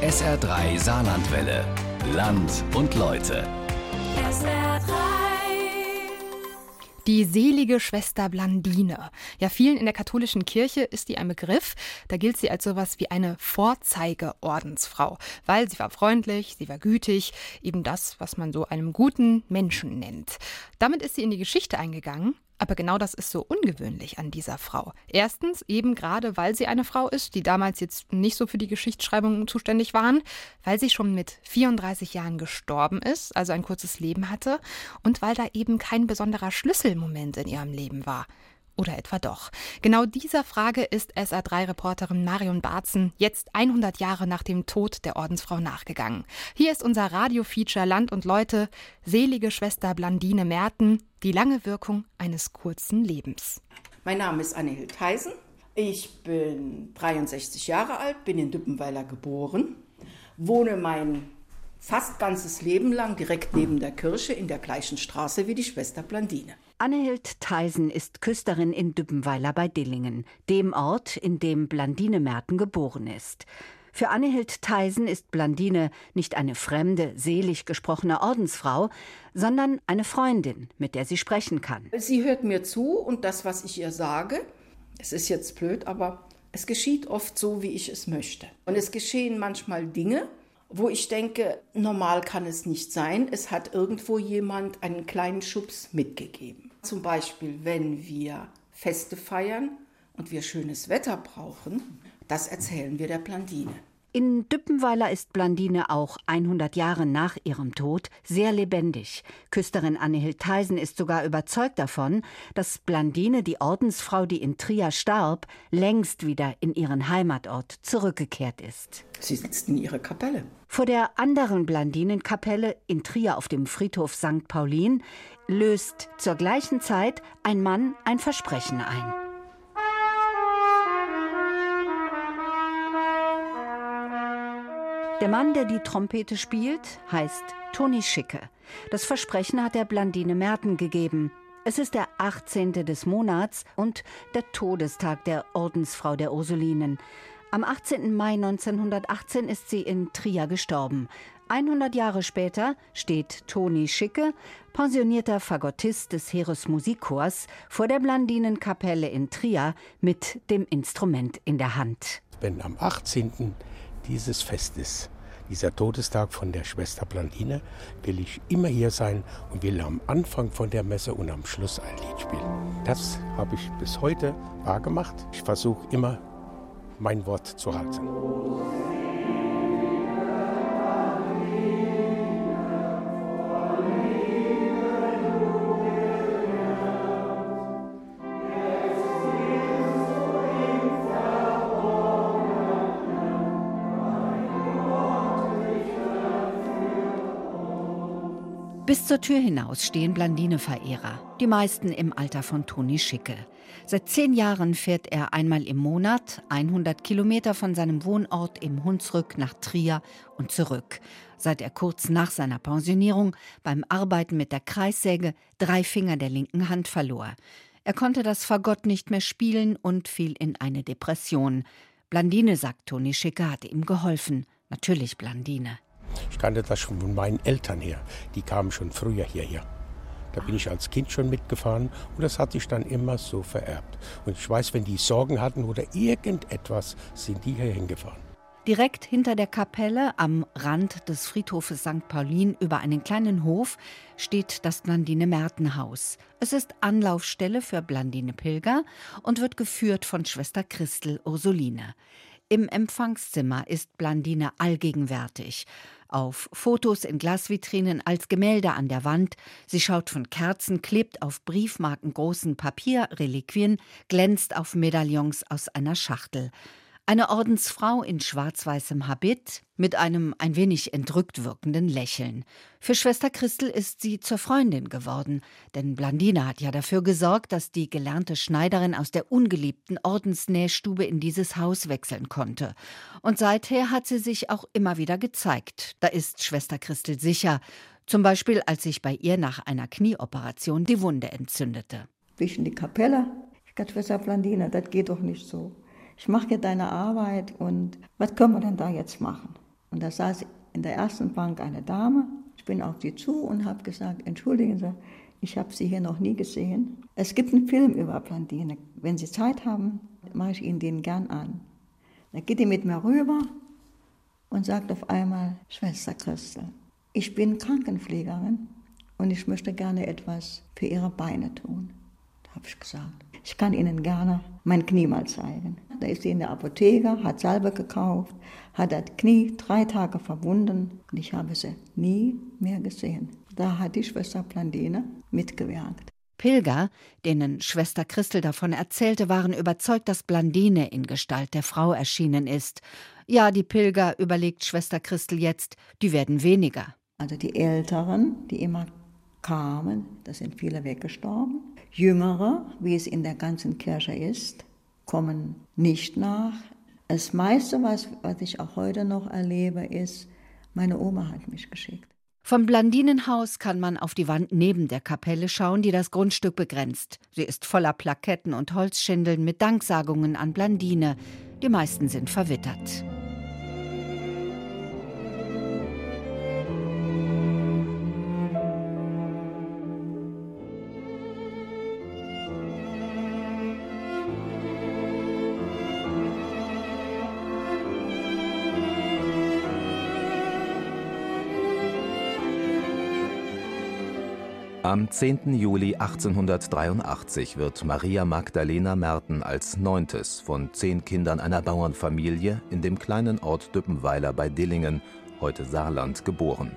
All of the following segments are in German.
SR3 Saarlandwelle. Land und Leute. SR3. Die selige Schwester Blandine. Ja, vielen in der katholischen Kirche ist die ein Begriff. Da gilt sie als sowas wie eine Vorzeigeordensfrau, weil sie war freundlich, sie war gütig, eben das, was man so einem guten Menschen nennt. Damit ist sie in die Geschichte eingegangen, aber genau das ist so ungewöhnlich an dieser Frau. Erstens eben gerade, weil sie eine Frau ist, die damals jetzt nicht so für die Geschichtsschreibung zuständig waren, weil sie schon mit 34 Jahren gestorben ist, also ein kurzes Leben hatte, und weil da eben kein besonderer Schlüsselmoment in ihrem Leben war. Oder etwa doch? Genau dieser Frage ist SA3-Reporterin Marion Barzen jetzt 100 Jahre nach dem Tod der Ordensfrau nachgegangen. Hier ist unser Radiofeature Land und Leute, selige Schwester Blandine Merten, die lange Wirkung eines kurzen Lebens. Mein Name ist Anne Hildheisen. Ich bin 63 Jahre alt, bin in Düppenweiler geboren, wohne mein fast ganzes Leben lang direkt neben der Kirche in der gleichen Straße wie die Schwester Blandine. Annehild Theisen ist Küsterin in Düppenweiler bei Dillingen, dem Ort, in dem Blandine Merten geboren ist. Für Annehild Theisen ist Blandine nicht eine fremde, selig gesprochene Ordensfrau, sondern eine Freundin, mit der sie sprechen kann. Sie hört mir zu und das, was ich ihr sage, es ist jetzt blöd, aber es geschieht oft so, wie ich es möchte. Und es geschehen manchmal Dinge, wo ich denke, normal kann es nicht sein. Es hat irgendwo jemand einen kleinen Schubs mitgegeben. Zum Beispiel, wenn wir Feste feiern und wir schönes Wetter brauchen, das erzählen wir der Blandine. In Düppenweiler ist Blandine auch 100 Jahre nach ihrem Tod sehr lebendig. Küsterin Annehild Theisen ist sogar überzeugt davon, dass Blandine, die Ordensfrau, die in Trier starb, längst wieder in ihren Heimatort zurückgekehrt ist. Sie sitzt in ihrer Kapelle. Vor der anderen Blandinenkapelle in Trier auf dem Friedhof St. Paulin löst zur gleichen Zeit ein Mann ein Versprechen ein. Der Mann, der die Trompete spielt, heißt Toni Schicke. Das Versprechen hat der Blandine Merten gegeben. Es ist der 18. des Monats und der Todestag der Ordensfrau der Ursulinen. Am 18. Mai 1918 ist sie in Trier gestorben. 100 Jahre später steht Toni Schicke, pensionierter Fagottist des Heeresmusikchors, vor der Blandinenkapelle in Trier mit dem Instrument in der Hand. Wenn am 18. dieses Festes, dieser Todestag von der Schwester Blandine, will ich immer hier sein und will am Anfang von der Messe und am Schluss ein Lied spielen. Das habe ich bis heute wahrgemacht. Ich versuche immer, mein Wort zu halten. Bis zur Tür hinaus stehen Blandine-Verehrer, die meisten im Alter von Toni Schicke. Seit zehn Jahren fährt er einmal im Monat 100 Kilometer von seinem Wohnort im Hunsrück nach Trier und zurück. Seit er kurz nach seiner Pensionierung beim Arbeiten mit der Kreissäge drei Finger der linken Hand verlor. Er konnte das Fagott nicht mehr spielen und fiel in eine Depression. Blandine, sagt Toni Schicke, hatte ihm geholfen. Natürlich Blandine. Ich kannte das schon von meinen Eltern her. Die kamen schon früher hierher. Da bin ich als Kind schon mitgefahren und das hat sich dann immer so vererbt. Und ich weiß, wenn die Sorgen hatten oder irgendetwas, sind die hier hingefahren. Direkt hinter der Kapelle am Rand des Friedhofes St. Paulin über einen kleinen Hof steht das Blandine Mertenhaus. Es ist Anlaufstelle für Blandine Pilger und wird geführt von Schwester Christel Ursuline. Im Empfangszimmer ist Blandine allgegenwärtig. Auf Fotos in Glasvitrinen als Gemälde an der Wand. Sie schaut von Kerzen, klebt auf Briefmarken großen Papierreliquien, glänzt auf Medaillons aus einer Schachtel. Eine Ordensfrau in schwarz-weißem Habit mit einem ein wenig entrückt wirkenden Lächeln. Für Schwester Christel ist sie zur Freundin geworden, denn Blandine hat ja dafür gesorgt, dass die gelernte Schneiderin aus der ungeliebten Ordensnähstube in dieses Haus wechseln konnte. Und seither hat sie sich auch immer wieder gezeigt. Da ist Schwester Christel sicher, zum Beispiel als sich bei ihr nach einer Knieoperation die Wunde entzündete. In die Kapelle? Ich Schwester Blandine, das geht doch nicht so ich mache hier deine Arbeit und was können wir denn da jetzt machen? Und da saß in der ersten Bank eine Dame. Ich bin auf sie zu und habe gesagt, entschuldigen Sie, ich habe Sie hier noch nie gesehen. Es gibt einen Film über Blondine. Wenn Sie Zeit haben, mache ich Ihnen den gern an. Da geht die mit mir rüber und sagt auf einmal, Schwester Christel, ich bin Krankenpflegerin und ich möchte gerne etwas für Ihre Beine tun. Da habe ich gesagt, ich kann Ihnen gerne mein Knie mal zeigen. Da ist sie in der Apotheke, hat Salbe gekauft, hat das Knie drei Tage verbunden und ich habe sie nie mehr gesehen. Da hat die Schwester Plandine mitgewirkt. Pilger, denen Schwester Christel davon erzählte, waren überzeugt, dass Blandine in Gestalt der Frau erschienen ist. Ja, die Pilger, überlegt Schwester Christel jetzt, die werden weniger. Also die Älteren, die immer kamen, da sind viele weggestorben. Jüngere, wie es in der ganzen Kirche ist, kommen nicht nach. Das meiste, was, was ich auch heute noch erlebe, ist, meine Oma hat mich geschickt. Vom Blandinenhaus kann man auf die Wand neben der Kapelle schauen, die das Grundstück begrenzt. Sie ist voller Plaketten und Holzschindeln mit Danksagungen an Blandine. Die meisten sind verwittert. Am 10. Juli 1883 wird Maria Magdalena Merten als neuntes von zehn Kindern einer Bauernfamilie in dem kleinen Ort Düppenweiler bei Dillingen, heute Saarland, geboren.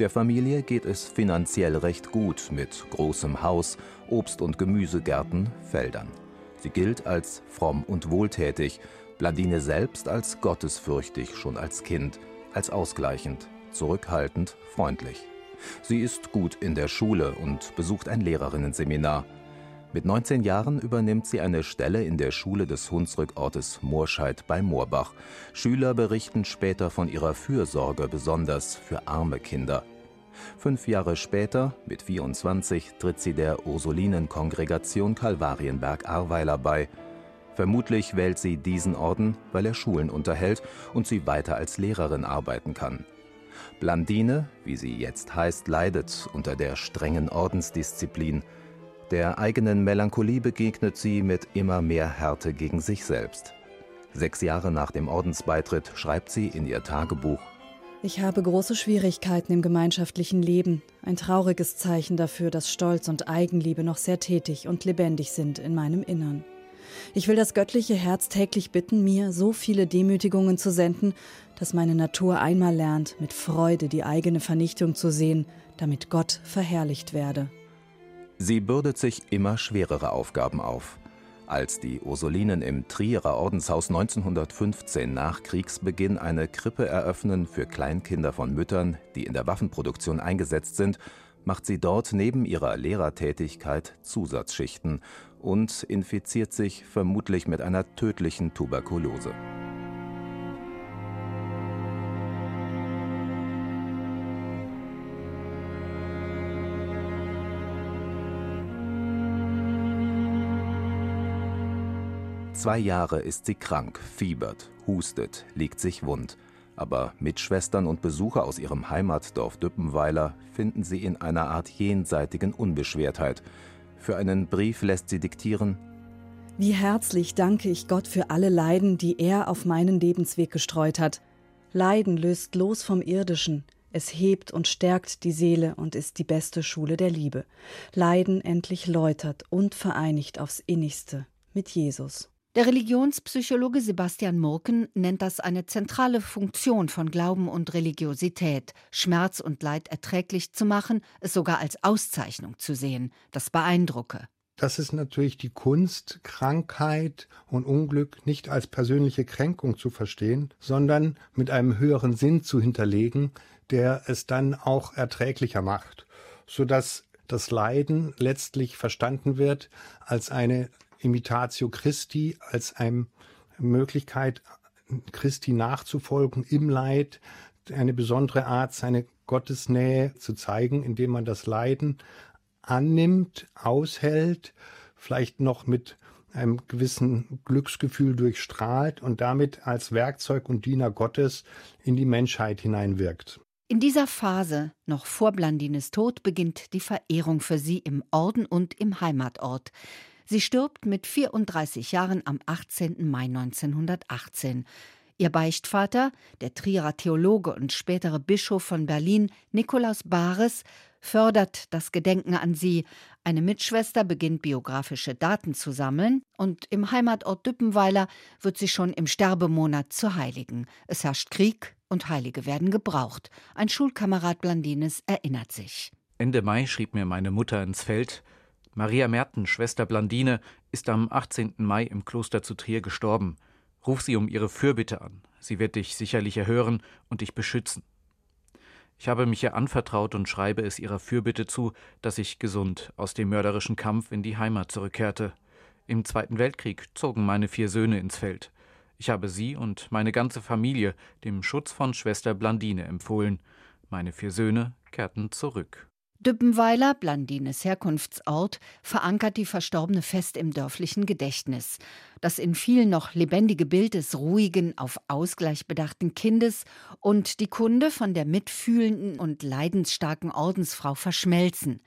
Der Familie geht es finanziell recht gut mit großem Haus, Obst- und Gemüsegärten, Feldern. Sie gilt als fromm und wohltätig, Blandine selbst als gottesfürchtig schon als Kind, als ausgleichend, zurückhaltend, freundlich. Sie ist gut in der Schule und besucht ein Lehrerinnenseminar. Mit 19 Jahren übernimmt sie eine Stelle in der Schule des Hunsrückortes Moorscheid bei Moorbach. Schüler berichten später von ihrer Fürsorge besonders für arme Kinder. Fünf Jahre später, mit 24, tritt sie der Ursulinenkongregation Kalvarienberg-Ahrweiler bei. Vermutlich wählt sie diesen Orden, weil er Schulen unterhält und sie weiter als Lehrerin arbeiten kann. Blandine, wie sie jetzt heißt, leidet unter der strengen Ordensdisziplin. Der eigenen Melancholie begegnet sie mit immer mehr Härte gegen sich selbst. Sechs Jahre nach dem Ordensbeitritt schreibt sie in ihr Tagebuch Ich habe große Schwierigkeiten im gemeinschaftlichen Leben, ein trauriges Zeichen dafür, dass Stolz und Eigenliebe noch sehr tätig und lebendig sind in meinem Innern. Ich will das göttliche Herz täglich bitten, mir so viele Demütigungen zu senden, dass meine Natur einmal lernt, mit Freude die eigene Vernichtung zu sehen, damit Gott verherrlicht werde. Sie bürdet sich immer schwerere Aufgaben auf. Als die Ursulinen im Trierer Ordenshaus 1915 nach Kriegsbeginn eine Krippe eröffnen für Kleinkinder von Müttern, die in der Waffenproduktion eingesetzt sind, macht sie dort neben ihrer Lehrertätigkeit Zusatzschichten und infiziert sich vermutlich mit einer tödlichen Tuberkulose. Zwei Jahre ist sie krank, fiebert, hustet, liegt sich wund. Aber Mitschwestern und Besucher aus ihrem Heimatdorf Düppenweiler finden sie in einer Art jenseitigen Unbeschwertheit. Für einen Brief lässt sie diktieren: Wie herzlich danke ich Gott für alle Leiden, die er auf meinen Lebensweg gestreut hat. Leiden löst los vom Irdischen. Es hebt und stärkt die Seele und ist die beste Schule der Liebe. Leiden endlich läutert und vereinigt aufs innigste mit Jesus. Der Religionspsychologe Sebastian Murken nennt das eine zentrale Funktion von Glauben und Religiosität, Schmerz und Leid erträglich zu machen, es sogar als Auszeichnung zu sehen. Das beeindrucke. Das ist natürlich die Kunst, Krankheit und Unglück nicht als persönliche Kränkung zu verstehen, sondern mit einem höheren Sinn zu hinterlegen, der es dann auch erträglicher macht, sodass das Leiden letztlich verstanden wird als eine Imitatio Christi, als eine Möglichkeit, Christi nachzufolgen im Leid, eine besondere Art, seine Gottesnähe zu zeigen, indem man das Leiden annimmt, aushält, vielleicht noch mit einem gewissen Glücksgefühl durchstrahlt und damit als Werkzeug und Diener Gottes in die Menschheit hineinwirkt. In dieser Phase, noch vor Blandines Tod, beginnt die Verehrung für sie im Orden und im Heimatort. Sie stirbt mit 34 Jahren am 18. Mai 1918. Ihr Beichtvater, der Trierer Theologe und spätere Bischof von Berlin, Nikolaus Bares, fördert das Gedenken an sie. Eine Mitschwester beginnt biografische Daten zu sammeln und im Heimatort Düppenweiler wird sie schon im Sterbemonat zur Heiligen. Es herrscht Krieg und Heilige werden gebraucht. Ein Schulkamerad Blandines erinnert sich. Ende Mai schrieb mir meine Mutter ins Feld, Maria Merten, Schwester Blandine, ist am 18. Mai im Kloster zu Trier gestorben. Ruf sie um ihre Fürbitte an. Sie wird dich sicherlich erhören und dich beschützen. Ich habe mich ihr anvertraut und schreibe es ihrer Fürbitte zu, dass ich gesund aus dem mörderischen Kampf in die Heimat zurückkehrte. Im Zweiten Weltkrieg zogen meine vier Söhne ins Feld. Ich habe sie und meine ganze Familie dem Schutz von Schwester Blandine empfohlen. Meine vier Söhne kehrten zurück. Düppenweiler, Blandines Herkunftsort, verankert die Verstorbene fest im dörflichen Gedächtnis. Das in vielen noch lebendige Bild des ruhigen, auf Ausgleich bedachten Kindes und die Kunde von der mitfühlenden und leidensstarken Ordensfrau verschmelzen.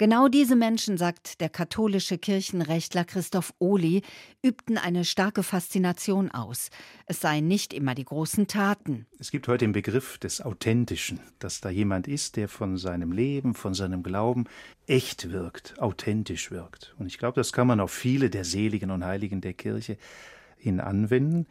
Genau diese Menschen, sagt der katholische Kirchenrechtler Christoph Ohli, übten eine starke Faszination aus. Es seien nicht immer die großen Taten. Es gibt heute den Begriff des Authentischen, dass da jemand ist, der von seinem Leben, von seinem Glauben echt wirkt, authentisch wirkt. Und ich glaube, das kann man auf viele der Seligen und Heiligen der Kirche hin anwenden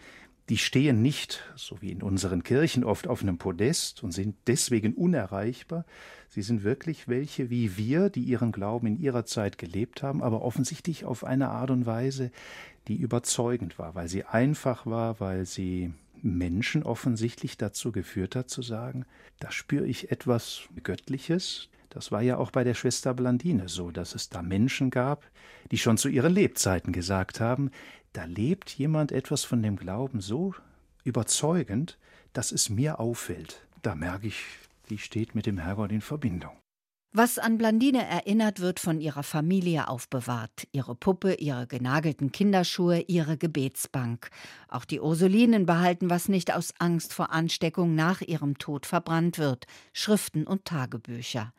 die stehen nicht, so wie in unseren Kirchen oft, auf einem Podest und sind deswegen unerreichbar. Sie sind wirklich welche wie wir, die ihren Glauben in ihrer Zeit gelebt haben, aber offensichtlich auf eine Art und Weise, die überzeugend war, weil sie einfach war, weil sie Menschen offensichtlich dazu geführt hat zu sagen, da spüre ich etwas Göttliches. Das war ja auch bei der Schwester Blandine so, dass es da Menschen gab, die schon zu ihren Lebzeiten gesagt haben, da lebt jemand etwas von dem Glauben so überzeugend, dass es mir auffällt. Da merke ich, die steht mit dem Herrgott in Verbindung. Was an Blandine erinnert, wird von ihrer Familie aufbewahrt. Ihre Puppe, ihre genagelten Kinderschuhe, ihre Gebetsbank. Auch die Ursulinen behalten, was nicht aus Angst vor Ansteckung nach ihrem Tod verbrannt wird. Schriften und Tagebücher.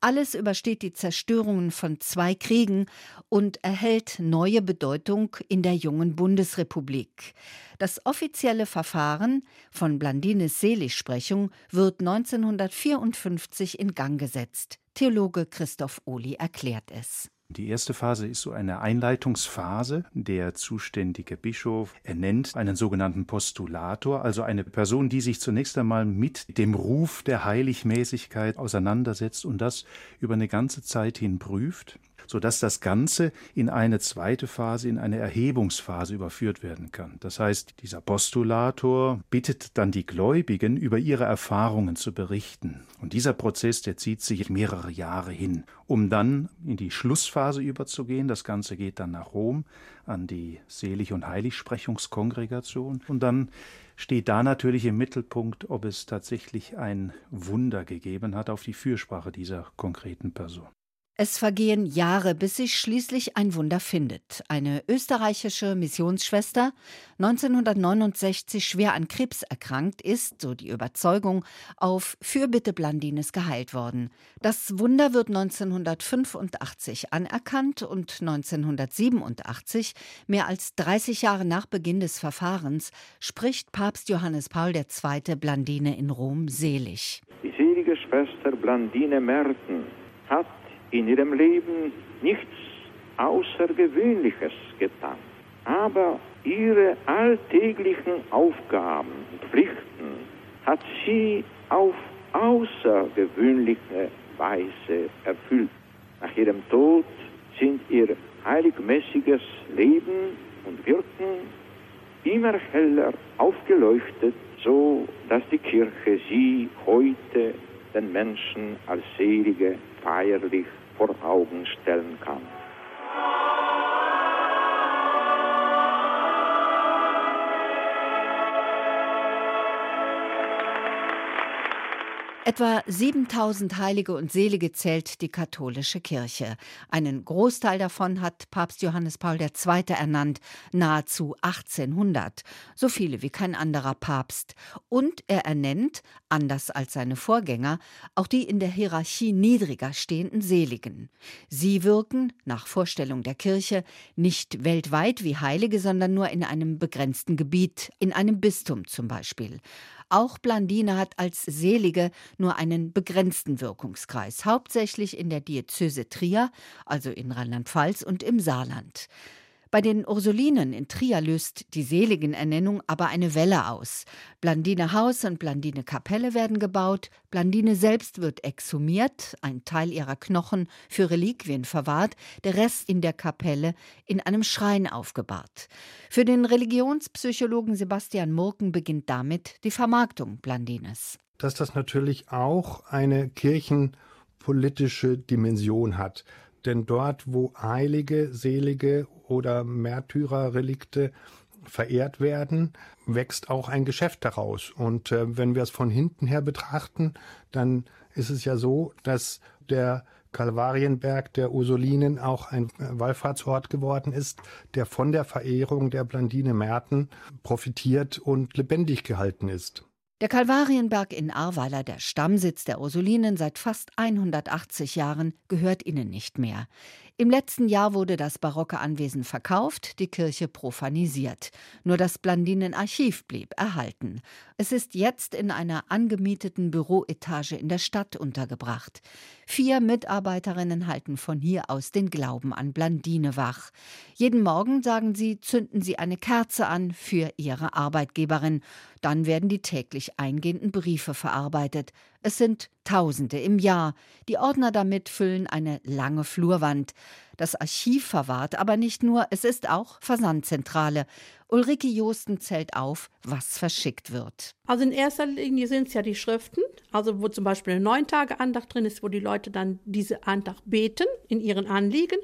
Alles übersteht die Zerstörungen von zwei Kriegen und erhält neue Bedeutung in der jungen Bundesrepublik. Das offizielle Verfahren von Blandines Seligsprechung wird 1954 in Gang gesetzt. Theologe Christoph Ohli erklärt es. Die erste Phase ist so eine Einleitungsphase. Der zuständige Bischof ernennt einen sogenannten Postulator, also eine Person, die sich zunächst einmal mit dem Ruf der Heiligmäßigkeit auseinandersetzt und das über eine ganze Zeit hin prüft sodass das Ganze in eine zweite Phase, in eine Erhebungsphase überführt werden kann. Das heißt, dieser Postulator bittet dann die Gläubigen, über ihre Erfahrungen zu berichten. Und dieser Prozess, der zieht sich mehrere Jahre hin, um dann in die Schlussphase überzugehen. Das Ganze geht dann nach Rom an die Selig- und Heiligsprechungskongregation und dann steht da natürlich im Mittelpunkt, ob es tatsächlich ein Wunder gegeben hat auf die Fürsprache dieser konkreten Person. Es vergehen Jahre, bis sich schließlich ein Wunder findet. Eine österreichische Missionsschwester, 1969 schwer an Krebs erkrankt, ist, so die Überzeugung, auf Fürbitte Blandines geheilt worden. Das Wunder wird 1985 anerkannt und 1987, mehr als 30 Jahre nach Beginn des Verfahrens, spricht Papst Johannes Paul II. Blandine in Rom selig. Die selige Schwester Blandine Merten hat in ihrem Leben nichts Außergewöhnliches getan. Aber ihre alltäglichen Aufgaben und Pflichten hat sie auf außergewöhnliche Weise erfüllt. Nach ihrem Tod sind ihr heiligmäßiges Leben und Wirken immer heller aufgeleuchtet, so dass die Kirche sie heute den Menschen als Selige feierlich vor Augen stellen kann. Etwa 7000 Heilige und Selige zählt die katholische Kirche. Einen Großteil davon hat Papst Johannes Paul II. ernannt, nahezu 1800, so viele wie kein anderer Papst. Und er ernennt, anders als seine Vorgänger, auch die in der Hierarchie niedriger stehenden Seligen. Sie wirken, nach Vorstellung der Kirche, nicht weltweit wie Heilige, sondern nur in einem begrenzten Gebiet, in einem Bistum zum Beispiel. Auch Blandine hat als Selige nur einen begrenzten Wirkungskreis, hauptsächlich in der Diözese Trier, also in Rheinland-Pfalz und im Saarland. Bei den Ursulinen in Trier löst die Seligenernennung aber eine Welle aus. Blandine Haus und Blandine Kapelle werden gebaut, Blandine selbst wird exhumiert, ein Teil ihrer Knochen für Reliquien verwahrt, der Rest in der Kapelle in einem Schrein aufgebahrt. Für den Religionspsychologen Sebastian Murken beginnt damit die Vermarktung Blandines. Dass das natürlich auch eine kirchenpolitische Dimension hat. Denn dort, wo Heilige, Selige oder Märtyrerrelikte verehrt werden, wächst auch ein Geschäft daraus. Und äh, wenn wir es von hinten her betrachten, dann ist es ja so, dass der Kalvarienberg der Ursulinen auch ein Wallfahrtsort geworden ist, der von der Verehrung der Blandine Merten profitiert und lebendig gehalten ist. Der Kalvarienberg in Ahrweiler, der Stammsitz der Ursulinen seit fast 180 Jahren, gehört ihnen nicht mehr. Im letzten Jahr wurde das barocke Anwesen verkauft, die Kirche profanisiert. Nur das Blandinenarchiv blieb erhalten. Es ist jetzt in einer angemieteten Büroetage in der Stadt untergebracht. Vier Mitarbeiterinnen halten von hier aus den Glauben an Blandine wach. Jeden Morgen, sagen sie, zünden sie eine Kerze an für ihre Arbeitgeberin. Dann werden die täglich eingehenden Briefe verarbeitet. Es sind Tausende im Jahr. Die Ordner damit füllen eine lange Flurwand. Das Archiv verwahrt aber nicht nur, es ist auch Versandzentrale. Ulrike Josten zählt auf, was verschickt wird. Also in erster Linie sind es ja die Schriften, also wo zum Beispiel eine Neun-Tage-Andacht drin ist, wo die Leute dann diese Andacht beten in ihren Anliegen.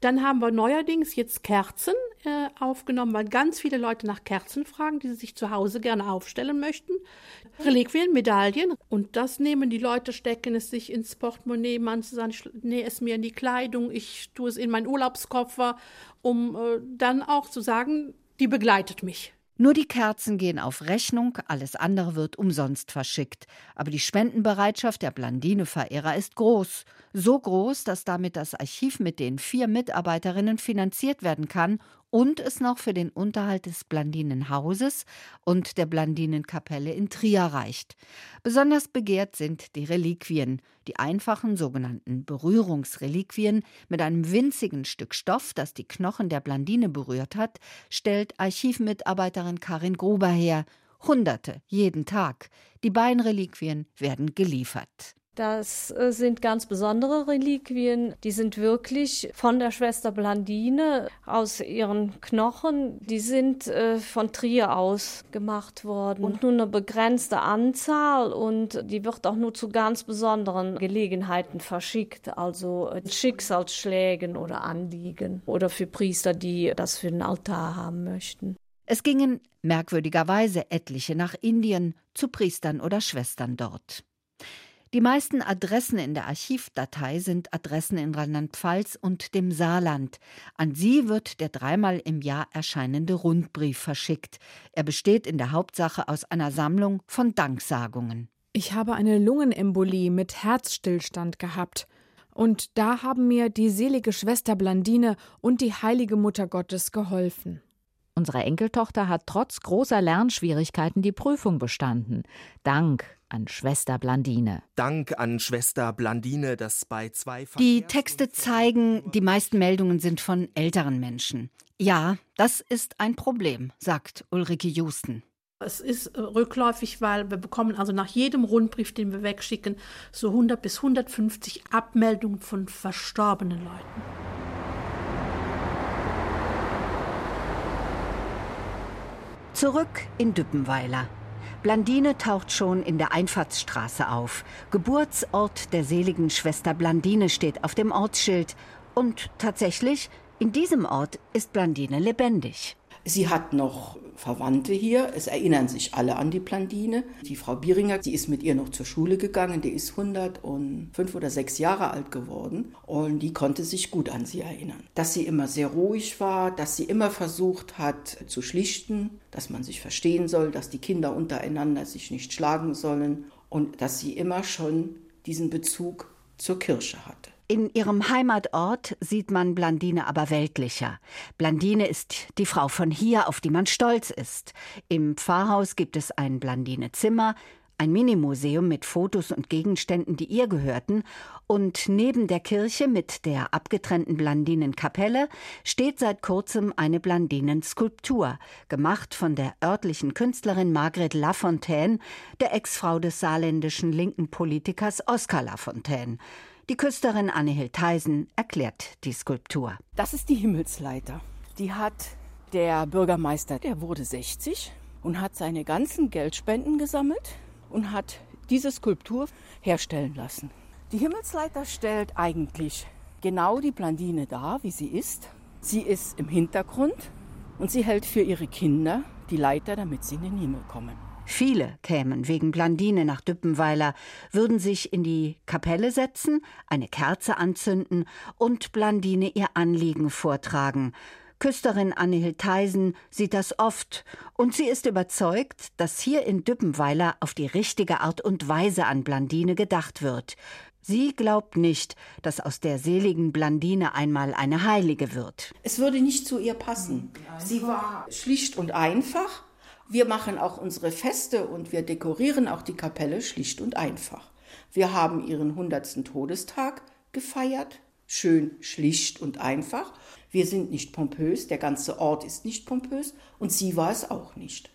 Dann haben wir neuerdings jetzt Kerzen äh, aufgenommen, weil ganz viele Leute nach Kerzen fragen, die sie sich zu Hause gerne aufstellen möchten. Reliquien, Medaillen und das nehmen die Leute, stecken es sich ins Portemonnaie, manche sagen, ich nähe es mir in die Kleidung, ich tue es in meinen Urlaubskoffer, um äh, dann auch zu sagen, die begleitet mich. Nur die Kerzen gehen auf Rechnung, alles andere wird umsonst verschickt. Aber die Spendenbereitschaft der Blandine-Verehrer ist groß. So groß, dass damit das Archiv mit den vier Mitarbeiterinnen finanziert werden kann und es noch für den Unterhalt des Blandinenhauses und der Blandinenkapelle in Trier reicht. Besonders begehrt sind die Reliquien, die einfachen sogenannten Berührungsreliquien mit einem winzigen Stück Stoff, das die Knochen der Blandine berührt hat, stellt Archivmitarbeiterin Karin Gruber her. Hunderte jeden Tag. Die Beinreliquien werden geliefert. Das äh, sind ganz besondere Reliquien. Die sind wirklich von der Schwester Blandine aus ihren Knochen. Die sind äh, von Trier aus gemacht worden. Und nur eine begrenzte Anzahl und die wird auch nur zu ganz besonderen Gelegenheiten verschickt. Also äh, Schicksalsschlägen oder Anliegen oder für Priester, die das für den Altar haben möchten. Es gingen merkwürdigerweise etliche nach Indien zu Priestern oder Schwestern dort. Die meisten Adressen in der Archivdatei sind Adressen in Rheinland-Pfalz und dem Saarland. An sie wird der dreimal im Jahr erscheinende Rundbrief verschickt. Er besteht in der Hauptsache aus einer Sammlung von Danksagungen. Ich habe eine Lungenembolie mit Herzstillstand gehabt. Und da haben mir die selige Schwester Blandine und die heilige Mutter Gottes geholfen. Unsere Enkeltochter hat trotz großer Lernschwierigkeiten die Prüfung bestanden. Dank an Schwester Blandine. Dank an Schwester Blandine, dass bei zwei Die Texte zeigen, die meisten Meldungen sind von älteren Menschen. Ja, das ist ein Problem, sagt Ulrike Justen. Es ist äh, rückläufig, weil wir bekommen also nach jedem Rundbrief, den wir wegschicken, so 100 bis 150 Abmeldungen von verstorbenen Leuten. Zurück in Düppenweiler. Blandine taucht schon in der Einfahrtsstraße auf. Geburtsort der seligen Schwester Blandine steht auf dem Ortsschild. Und tatsächlich, in diesem Ort ist Blandine lebendig. Sie hat noch Verwandte hier. Es erinnern sich alle an die Blandine. Die Frau Bieringer, die ist mit ihr noch zur Schule gegangen. Die ist 105 oder 6 Jahre alt geworden. Und die konnte sich gut an sie erinnern. Dass sie immer sehr ruhig war, dass sie immer versucht hat zu schlichten, dass man sich verstehen soll, dass die Kinder untereinander sich nicht schlagen sollen und dass sie immer schon diesen Bezug zur Kirche hatte. In ihrem Heimatort sieht man Blandine aber weltlicher. Blandine ist die Frau von hier, auf die man stolz ist. Im Pfarrhaus gibt es ein Blandine-Zimmer, ein Minimuseum mit Fotos und Gegenständen, die ihr gehörten, und neben der Kirche mit der abgetrennten Blandinenkapelle steht seit kurzem eine Blandinenskulptur, gemacht von der örtlichen Künstlerin Margret Lafontaine, der Ex-Frau des saarländischen linken Politikers Oskar Lafontaine. Die Küsterin Annehild Theisen erklärt die Skulptur. Das ist die Himmelsleiter. Die hat der Bürgermeister, der wurde 60 und hat seine ganzen Geldspenden gesammelt und hat diese Skulptur herstellen lassen. Die Himmelsleiter stellt eigentlich genau die Blandine dar, wie sie ist. Sie ist im Hintergrund und sie hält für ihre Kinder die Leiter, damit sie in den Himmel kommen. Viele kämen wegen Blandine nach Düppenweiler, würden sich in die Kapelle setzen, eine Kerze anzünden und Blandine ihr Anliegen vortragen. Küsterin Annehild Theisen sieht das oft und sie ist überzeugt, dass hier in Düppenweiler auf die richtige Art und Weise an Blandine gedacht wird. Sie glaubt nicht, dass aus der seligen Blandine einmal eine Heilige wird. Es würde nicht zu ihr passen. Sie war schlicht und einfach wir machen auch unsere Feste und wir dekorieren auch die Kapelle schlicht und einfach. Wir haben ihren 100. Todestag gefeiert, schön schlicht und einfach. Wir sind nicht pompös, der ganze Ort ist nicht pompös und sie war es auch nicht.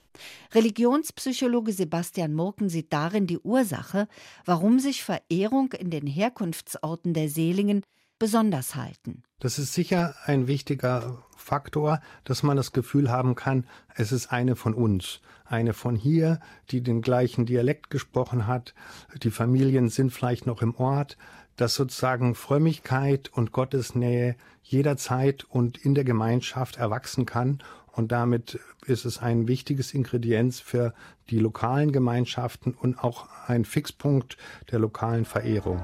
Religionspsychologe Sebastian Murken sieht darin die Ursache, warum sich Verehrung in den Herkunftsorten der Seligen besonders halten. Das ist sicher ein wichtiger Faktor, dass man das Gefühl haben kann, es ist eine von uns, eine von hier, die den gleichen Dialekt gesprochen hat. Die Familien sind vielleicht noch im Ort, dass sozusagen Frömmigkeit und Gottesnähe jederzeit und in der Gemeinschaft erwachsen kann. Und damit ist es ein wichtiges Ingredienz für die lokalen Gemeinschaften und auch ein Fixpunkt der lokalen Verehrung.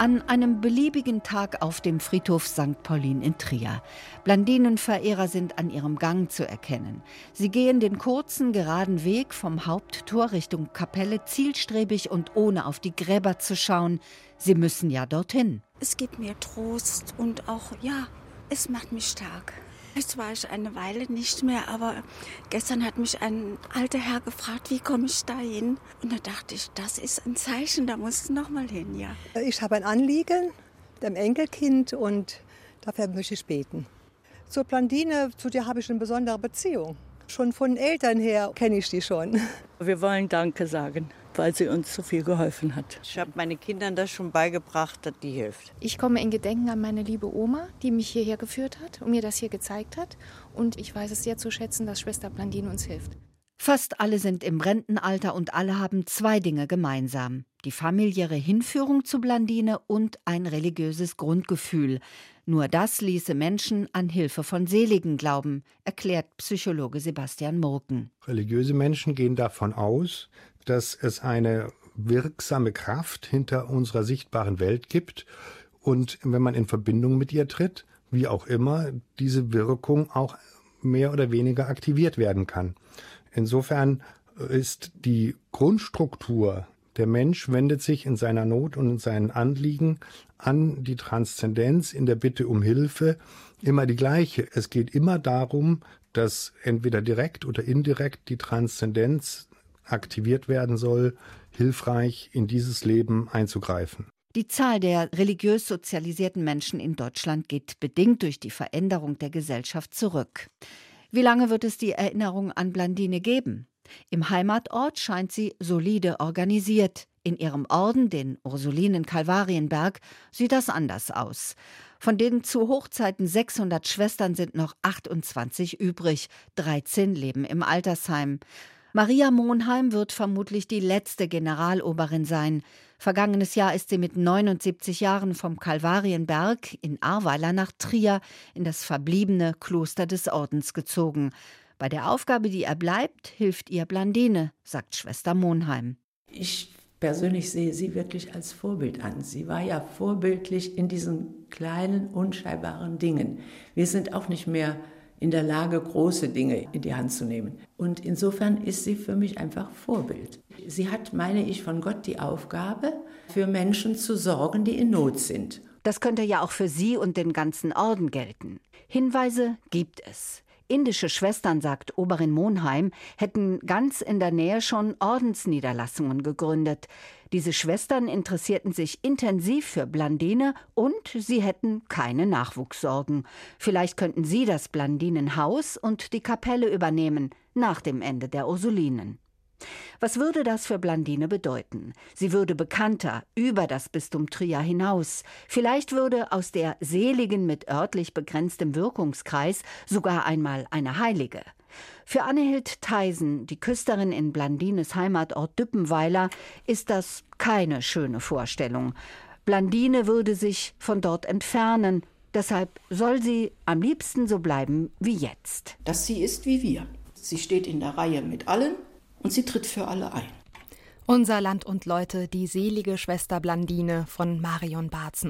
An einem beliebigen Tag auf dem Friedhof St. Paulin in Trier. Blandinenverehrer sind an ihrem Gang zu erkennen. Sie gehen den kurzen, geraden Weg vom Haupttor Richtung Kapelle zielstrebig und ohne auf die Gräber zu schauen. Sie müssen ja dorthin. Es gibt mir Trost und auch, ja, es macht mich stark. Jetzt war ich eine Weile nicht mehr, aber gestern hat mich ein alter Herr gefragt, wie komme ich da hin? Und da dachte ich, das ist ein Zeichen, da musst du noch mal hin, ja. Ich habe ein Anliegen, dem Enkelkind, und dafür möchte ich beten. Zur Blandine, zu der habe ich eine besondere Beziehung. Schon von Eltern her kenne ich die schon. Wir wollen Danke sagen weil sie uns so viel geholfen hat. Ich habe meinen Kindern das schon beigebracht, dass die hilft. Ich komme in Gedenken an meine liebe Oma, die mich hierher geführt hat und mir das hier gezeigt hat. Und ich weiß es sehr zu schätzen, dass Schwester Blandine uns hilft. Fast alle sind im Rentenalter und alle haben zwei Dinge gemeinsam. Die familiäre Hinführung zu Blandine und ein religiöses Grundgefühl. Nur das ließe Menschen an Hilfe von Seligen glauben, erklärt Psychologe Sebastian Murken. Religiöse Menschen gehen davon aus, dass es eine wirksame Kraft hinter unserer sichtbaren Welt gibt und wenn man in Verbindung mit ihr tritt, wie auch immer, diese Wirkung auch mehr oder weniger aktiviert werden kann. Insofern ist die Grundstruktur, der Mensch wendet sich in seiner Not und in seinen Anliegen an die Transzendenz in der Bitte um Hilfe immer die gleiche. Es geht immer darum, dass entweder direkt oder indirekt die Transzendenz aktiviert werden soll, hilfreich in dieses Leben einzugreifen. Die Zahl der religiös sozialisierten Menschen in Deutschland geht bedingt durch die Veränderung der Gesellschaft zurück. Wie lange wird es die Erinnerung an Blandine geben? Im Heimatort scheint sie solide organisiert. In ihrem Orden, den Ursulinen Kalvarienberg, sieht das anders aus. Von den zu Hochzeiten 600 Schwestern sind noch 28 übrig, 13 leben im Altersheim. Maria Monheim wird vermutlich die letzte Generaloberin sein. Vergangenes Jahr ist sie mit 79 Jahren vom Kalvarienberg in Ahrweiler nach Trier in das verbliebene Kloster des Ordens gezogen. Bei der Aufgabe, die er bleibt, hilft ihr Blandine, sagt Schwester Monheim. Ich persönlich sehe sie wirklich als Vorbild an. Sie war ja vorbildlich in diesen kleinen, unscheinbaren Dingen. Wir sind auch nicht mehr in der Lage, große Dinge in die Hand zu nehmen. Und insofern ist sie für mich einfach Vorbild. Sie hat, meine ich, von Gott die Aufgabe, für Menschen zu sorgen, die in Not sind. Das könnte ja auch für Sie und den ganzen Orden gelten. Hinweise gibt es. Indische Schwestern, sagt Oberin Monheim, hätten ganz in der Nähe schon Ordensniederlassungen gegründet. Diese Schwestern interessierten sich intensiv für Blandine und sie hätten keine Nachwuchssorgen. Vielleicht könnten sie das Blandinenhaus und die Kapelle übernehmen nach dem Ende der Ursulinen. Was würde das für Blandine bedeuten? Sie würde bekannter über das Bistum Trier hinaus. Vielleicht würde aus der Seligen mit örtlich begrenztem Wirkungskreis sogar einmal eine Heilige. Für Annehild Theisen, die Küsterin in Blandines Heimatort Düppenweiler, ist das keine schöne Vorstellung. Blandine würde sich von dort entfernen, deshalb soll sie am liebsten so bleiben wie jetzt. Dass sie ist wie wir. Sie steht in der Reihe mit allen und sie tritt für alle ein. Unser Land und Leute, die selige Schwester Blandine von Marion Barzen.